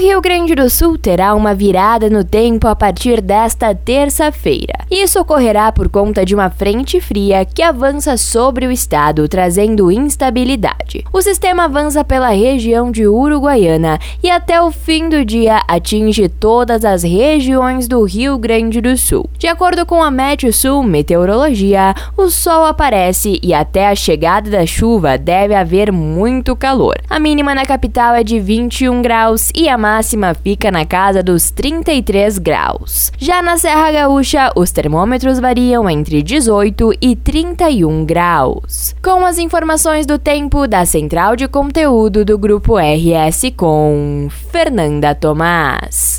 Rio Grande do Sul terá uma virada no tempo a partir desta terça-feira. Isso ocorrerá por conta de uma frente fria que avança sobre o estado, trazendo instabilidade. O sistema avança pela região de Uruguaiana e até o fim do dia atinge todas as regiões do Rio Grande do Sul. De acordo com a Meteo Sul Meteorologia, o sol aparece e até a chegada da chuva deve haver muito calor. A mínima na capital é de 21 graus e a máxima fica na casa dos 33 graus. Já na Serra Gaúcha, os termômetros variam entre 18 e 31 graus. Com as informações do tempo da Central de Conteúdo do Grupo RS com Fernanda Tomás.